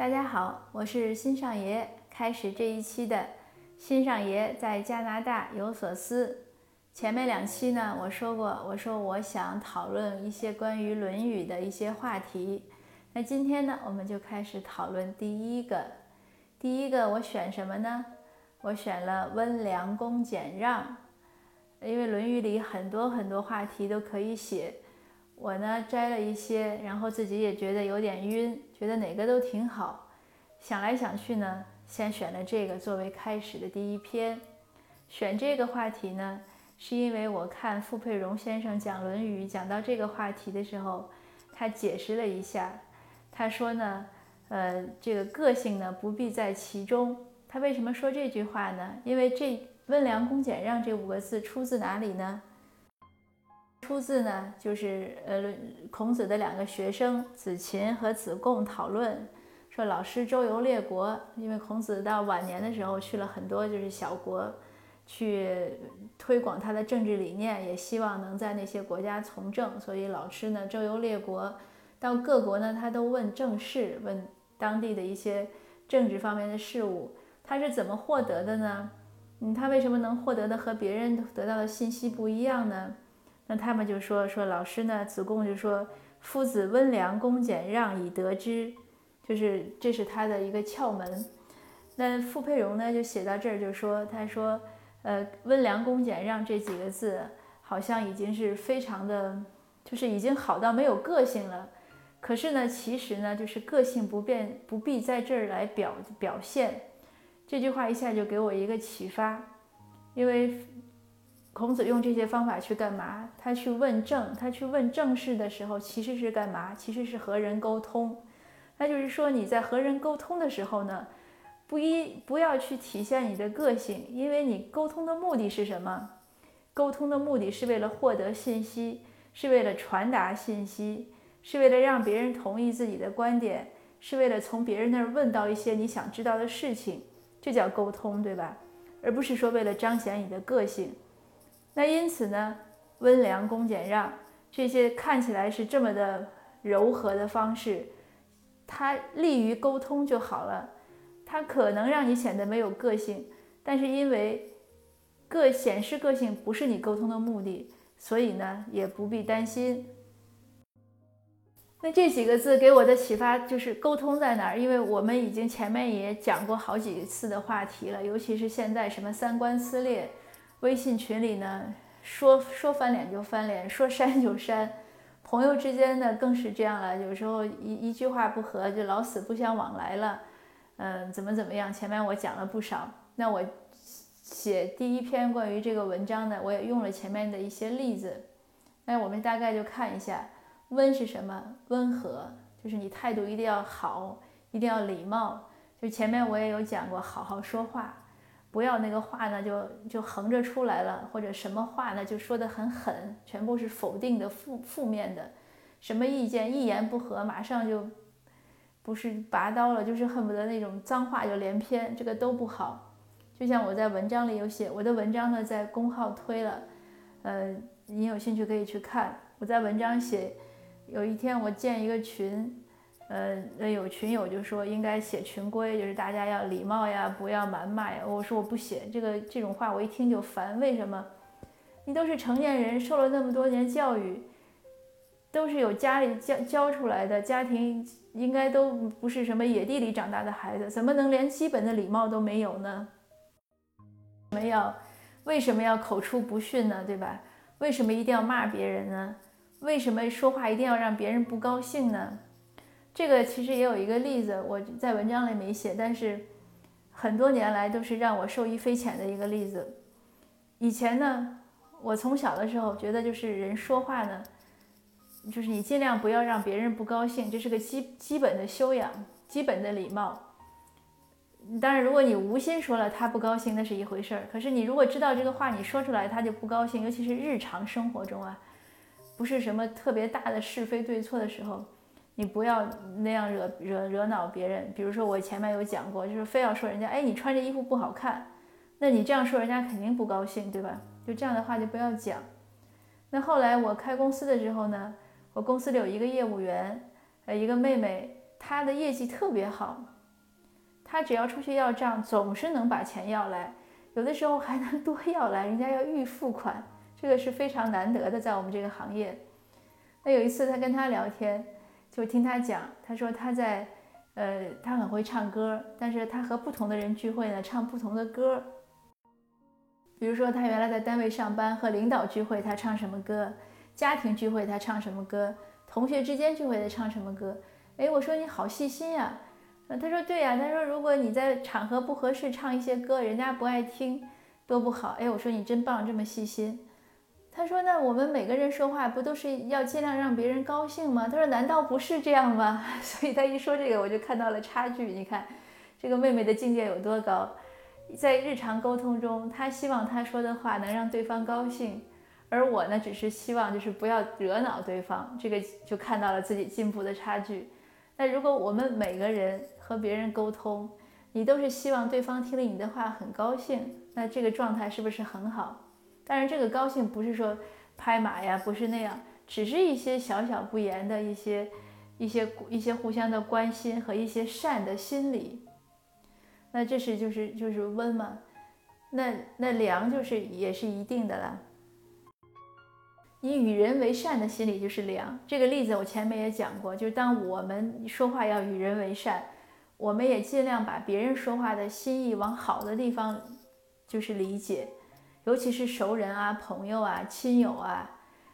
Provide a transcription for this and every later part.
大家好，我是新上爷。开始这一期的新上爷在加拿大有所思。前面两期呢，我说过，我说我想讨论一些关于《论语》的一些话题。那今天呢，我们就开始讨论第一个。第一个我选什么呢？我选了温良恭俭让，因为《论语》里很多很多话题都可以写。我呢摘了一些，然后自己也觉得有点晕，觉得哪个都挺好。想来想去呢，先选了这个作为开始的第一篇。选这个话题呢，是因为我看傅佩荣先生讲《论语》，讲到这个话题的时候，他解释了一下。他说呢，呃，这个个性呢不必在其中。他为什么说这句话呢？因为这“温良恭俭让”这五个字出自哪里呢？出自呢，就是呃，孔子的两个学生子禽和子贡讨论，说老师周游列国，因为孔子到晚年的时候去了很多就是小国，去推广他的政治理念，也希望能在那些国家从政，所以老师呢周游列国，到各国呢他都问政事，问当地的一些政治方面的事物，他是怎么获得的呢？嗯，他为什么能获得的和别人得到的信息不一样呢？那他们就说说老师呢，子贡就说夫子温良恭俭让以得之，就是这是他的一个窍门。那傅佩荣呢就写到这儿就说他说呃温良恭俭让这几个字好像已经是非常的，就是已经好到没有个性了。可是呢，其实呢就是个性不变不必在这儿来表表现。这句话一下就给我一个启发，因为。孔子用这些方法去干嘛？他去问政，他去问政事的时候，其实是干嘛？其实是和人沟通。那就是说，你在和人沟通的时候呢，不一不要去体现你的个性，因为你沟通的目的是什么？沟通的目的是为了获得信息，是为了传达信息，是为了让别人同意自己的观点，是为了从别人那儿问到一些你想知道的事情，这叫沟通，对吧？而不是说为了彰显你的个性。那因此呢，温良恭俭让这些看起来是这么的柔和的方式，它利于沟通就好了。它可能让你显得没有个性，但是因为个显示个性不是你沟通的目的，所以呢也不必担心。那这几个字给我的启发就是沟通在哪儿？因为我们已经前面也讲过好几次的话题了，尤其是现在什么三观撕裂。微信群里呢，说说翻脸就翻脸，说删就删，朋友之间呢更是这样了。有时候一一句话不合，就老死不相往来了。嗯，怎么怎么样？前面我讲了不少。那我写第一篇关于这个文章呢，我也用了前面的一些例子。那我们大概就看一下，温是什么？温和，就是你态度一定要好，一定要礼貌。就前面我也有讲过，好好说话。不要那个话呢，就就横着出来了，或者什么话呢，就说的很狠，全部是否定的、负负面的，什么意见一言不合，马上就不是拔刀了，就是恨不得那种脏话就连篇，这个都不好。就像我在文章里有写，我的文章呢在公号推了，呃，你有兴趣可以去看。我在文章写，有一天我建一个群。呃，那有群友就说应该写群规，就是大家要礼貌呀，不要谩骂呀。我说我不写这个这种话，我一听就烦。为什么？你都是成年人，受了那么多年教育，都是有家里教教出来的，家庭应该都不是什么野地里长大的孩子，怎么能连基本的礼貌都没有呢？为什么要为什么要口出不逊呢？对吧？为什么一定要骂别人呢？为什么说话一定要让别人不高兴呢？这个其实也有一个例子，我在文章里没写，但是很多年来都是让我受益匪浅的一个例子。以前呢，我从小的时候觉得，就是人说话呢，就是你尽量不要让别人不高兴，这是个基基本的修养，基本的礼貌。当然，如果你无心说了他不高兴，那是一回事儿。可是你如果知道这个话你说出来他就不高兴，尤其是日常生活中啊，不是什么特别大的是非对错的时候。你不要那样惹惹惹恼别人。比如说，我前面有讲过，就是非要说人家，哎，你穿这衣服不好看，那你这样说人家肯定不高兴，对吧？就这样的话就不要讲。那后来我开公司的时候呢，我公司里有一个业务员，呃，一个妹妹，她。的业绩特别好，她只要出去要账，总是能把钱要来，有的时候还能多要来，人家要预付款，这个是非常难得的，在我们这个行业。那有一次她跟他聊天，就听他讲，他说他在，呃，他很会唱歌，但是他和不同的人聚会呢，唱不同的歌。比如说他原来在单位上班，和领导聚会他唱什么歌，家庭聚会他唱什么歌，同学之间聚会他唱什么歌。哎，我说你好细心呀，呃，他说对呀，他说如果你在场合不合适唱一些歌，人家不爱听，多不好。哎，我说你真棒，这么细心。他说：“那我们每个人说话不都是要尽量让别人高兴吗？”他说：“难道不是这样吗？” 所以他一说这个，我就看到了差距。你看，这个妹妹的境界有多高？在日常沟通中，她希望她说的话能让对方高兴，而我呢，只是希望就是不要惹恼对方。这个就看到了自己进步的差距。那如果我们每个人和别人沟通，你都是希望对方听了你的话很高兴，那这个状态是不是很好？但是这个高兴不是说拍马呀，不是那样，只是一些小小不言的一些、一些、一些互相的关心和一些善的心理。那这是就是就是温嘛，那那凉就是也是一定的了。以与人为善的心理就是良。这个例子我前面也讲过，就是当我们说话要与人为善，我们也尽量把别人说话的心意往好的地方就是理解。尤其是熟人啊、朋友啊、亲友啊，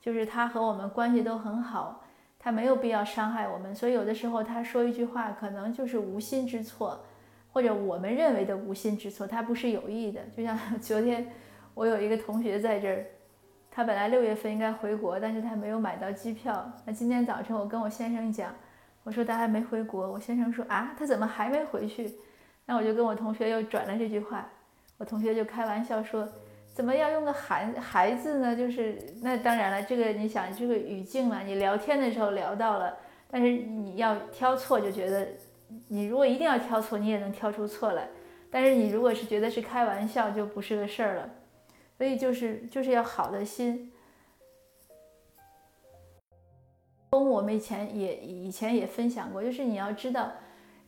就是他和我们关系都很好，他没有必要伤害我们，所以有的时候他说一句话，可能就是无心之错，或者我们认为的无心之错，他不是有意的。就像 昨天我有一个同学在这儿，他本来六月份应该回国，但是他没有买到机票。那今天早晨我跟我先生讲，我说他还没回国，我先生说啊，他怎么还没回去？那我就跟我同学又转了这句话，我同学就开玩笑说。怎么要用个孩孩子呢？就是那当然了，这个你想这个语境嘛，你聊天的时候聊到了，但是你要挑错，就觉得你如果一定要挑错，你也能挑出错来。但是你如果是觉得是开玩笑，就不是个事儿了。所以就是就是要好的心。我们以前也以前也分享过，就是你要知道。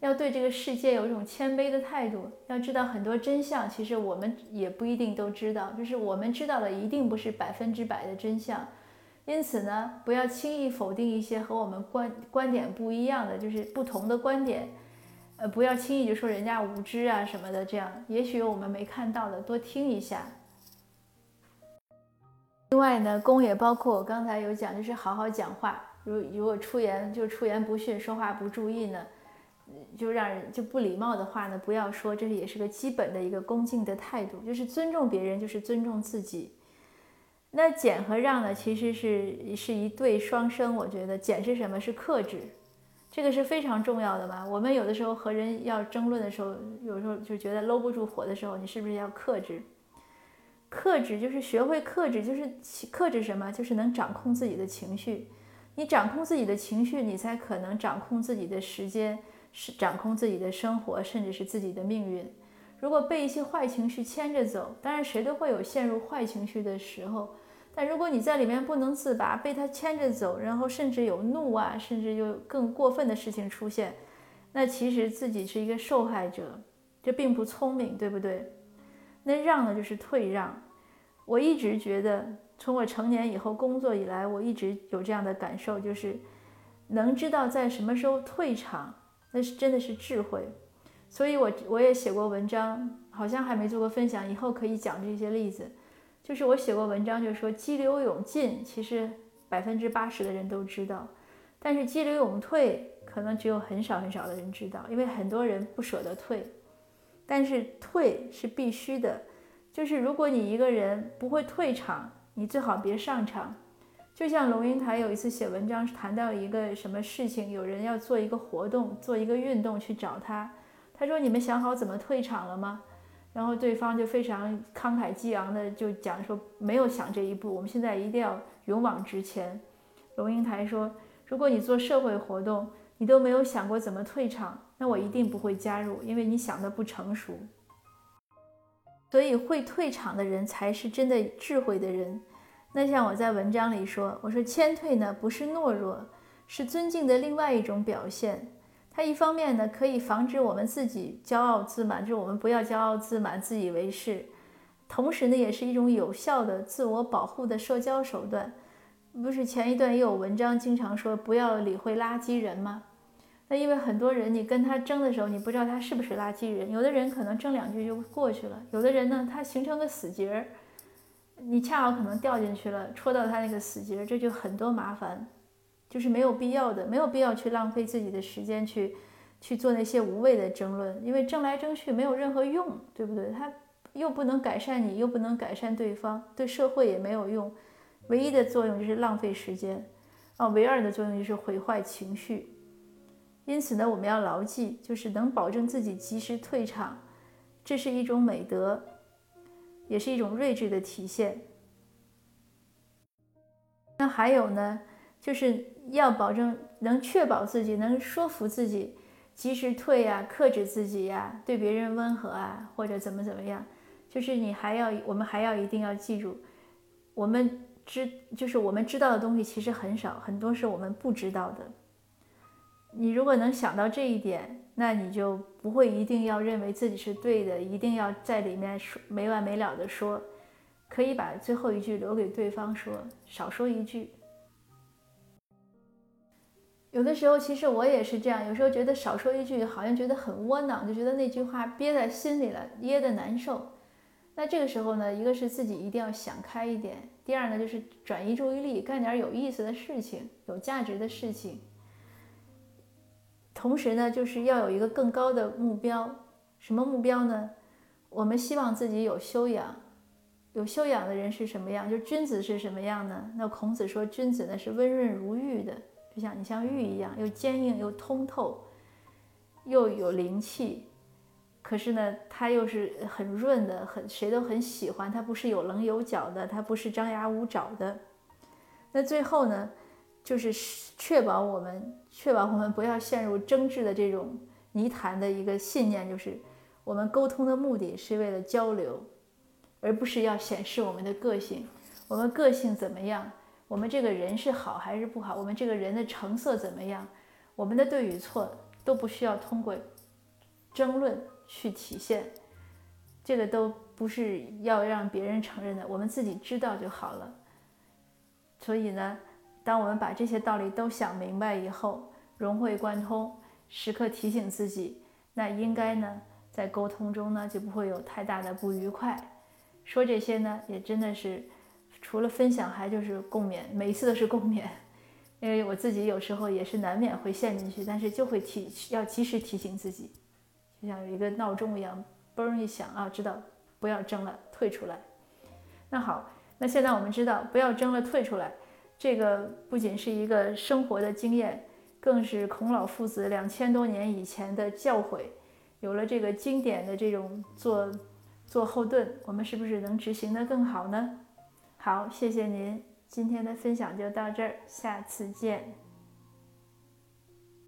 要对这个世界有一种谦卑的态度，要知道很多真相，其实我们也不一定都知道，就是我们知道的一定不是百分之百的真相。因此呢，不要轻易否定一些和我们观观点不一样的，就是不同的观点。呃，不要轻易就说人家无知啊什么的，这样也许我们没看到的，多听一下。另外呢，公也包括我刚才有讲，就是好好讲话。如如果出言就出言不逊，说话不注意呢？就让人就不礼貌的话呢，不要说，这也是个基本的一个恭敬的态度，就是尊重别人，就是尊重自己。那减和让呢，其实是是一对双生。我觉得减是什么？是克制，这个是非常重要的嘛。我们有的时候和人要争论的时候，有时候就觉得搂不住火的时候，你是不是要克制？克制就是学会克制，就是克制什么？就是能掌控自己的情绪。你掌控自己的情绪，你才可能掌控自己的时间。是掌控自己的生活，甚至是自己的命运。如果被一些坏情绪牵着走，当然谁都会有陷入坏情绪的时候。但如果你在里面不能自拔，被他牵着走，然后甚至有怒啊，甚至有更过分的事情出现，那其实自己是一个受害者，这并不聪明，对不对？那让呢，就是退让。我一直觉得，从我成年以后工作以来，我一直有这样的感受，就是能知道在什么时候退场。那是真的是智慧，所以我我也写过文章，好像还没做过分享，以后可以讲这些例子。就是我写过文章，就是说激流勇进，其实百分之八十的人都知道，但是激流勇退，可能只有很少很少的人知道，因为很多人不舍得退，但是退是必须的。就是如果你一个人不会退场，你最好别上场。就像龙应台有一次写文章谈到一个什么事情，有人要做一个活动，做一个运动去找他，他说：“你们想好怎么退场了吗？”然后对方就非常慷慨激昂的就讲说：“没有想这一步，我们现在一定要勇往直前。”龙应台说：“如果你做社会活动，你都没有想过怎么退场，那我一定不会加入，因为你想的不成熟。所以会退场的人才是真的智慧的人。”那像我在文章里说，我说谦退呢不是懦弱，是尊敬的另外一种表现。它一方面呢可以防止我们自己骄傲自满，就是我们不要骄傲自满、自以为是；同时呢，也是一种有效的自我保护的社交手段。不是前一段也有文章经常说不要理会垃圾人吗？那因为很多人你跟他争的时候，你不知道他是不是垃圾人。有的人可能争两句就过去了，有的人呢他形成个死结儿，你恰好可能掉进去了，戳到他那个死结，这就很多麻烦，就是没有必要的，没有必要去浪费自己的时间去去做那些无谓的争论，因为争来争去没有任何用，对不对？他又不能改善你，又不能改善对方，对社会也没有用。唯一的作用就是浪费时间，啊，唯二的作用就是毁坏情绪。因此呢，我们要牢记，就是能保证自己及时退场，这是一种美德，也是一种睿智的体现。那还有呢，就是要保证能确保自己能说服自己及时退呀，克制自己呀，对别人温和啊，或者怎么怎么样。就是你还要，我们还要一定要记住，我们。知就是我们知道的东西其实很少，很多是我们不知道的。你如果能想到这一点，那你就不会一定要认为自己是对的，一定要在里面说没完没了的说，可以把最后一句留给对方说，少说一句。有的时候其实我也是这样，有时候觉得少说一句好像觉得很窝囊，就觉得那句话憋在心里了，噎得难受。那这个时候呢，一个是自己一定要想开一点。第二呢，就是转移注意力，干点有意思的事情，有价值的事情。同时呢，就是要有一个更高的目标。什么目标呢？我们希望自己有修养。有修养的人是什么样？就君子是什么样呢？那孔子说，君子呢是温润如玉的，就像你像玉一样，又坚硬又通透，又有灵气。可是呢，它又是很润的，很谁都很喜欢。它不是有棱有角的，它不是张牙舞爪的。那最后呢，就是确保我们，确保我们不要陷入争执的这种泥潭的一个信念，就是我们沟通的目的是为了交流，而不是要显示我们的个性。我们个性怎么样？我们这个人是好还是不好？我们这个人的成色怎么样？我们的对与错都不需要通过争论。去体现，这个都不是要让别人承认的，我们自己知道就好了。所以呢，当我们把这些道理都想明白以后，融会贯通，时刻提醒自己，那应该呢，在沟通中呢，就不会有太大的不愉快。说这些呢，也真的是除了分享，还就是共勉，每一次都是共勉，因为我自己有时候也是难免会陷进去，但是就会提，要及时提醒自己。就像有一个闹钟一样，嘣一响啊，知道不要争了，退出来。那好，那现在我们知道不要争了，退出来。这个不仅是一个生活的经验，更是孔老父子两千多年以前的教诲。有了这个经典的这种做做后盾，我们是不是能执行的更好呢？好，谢谢您，今天的分享就到这儿，下次见。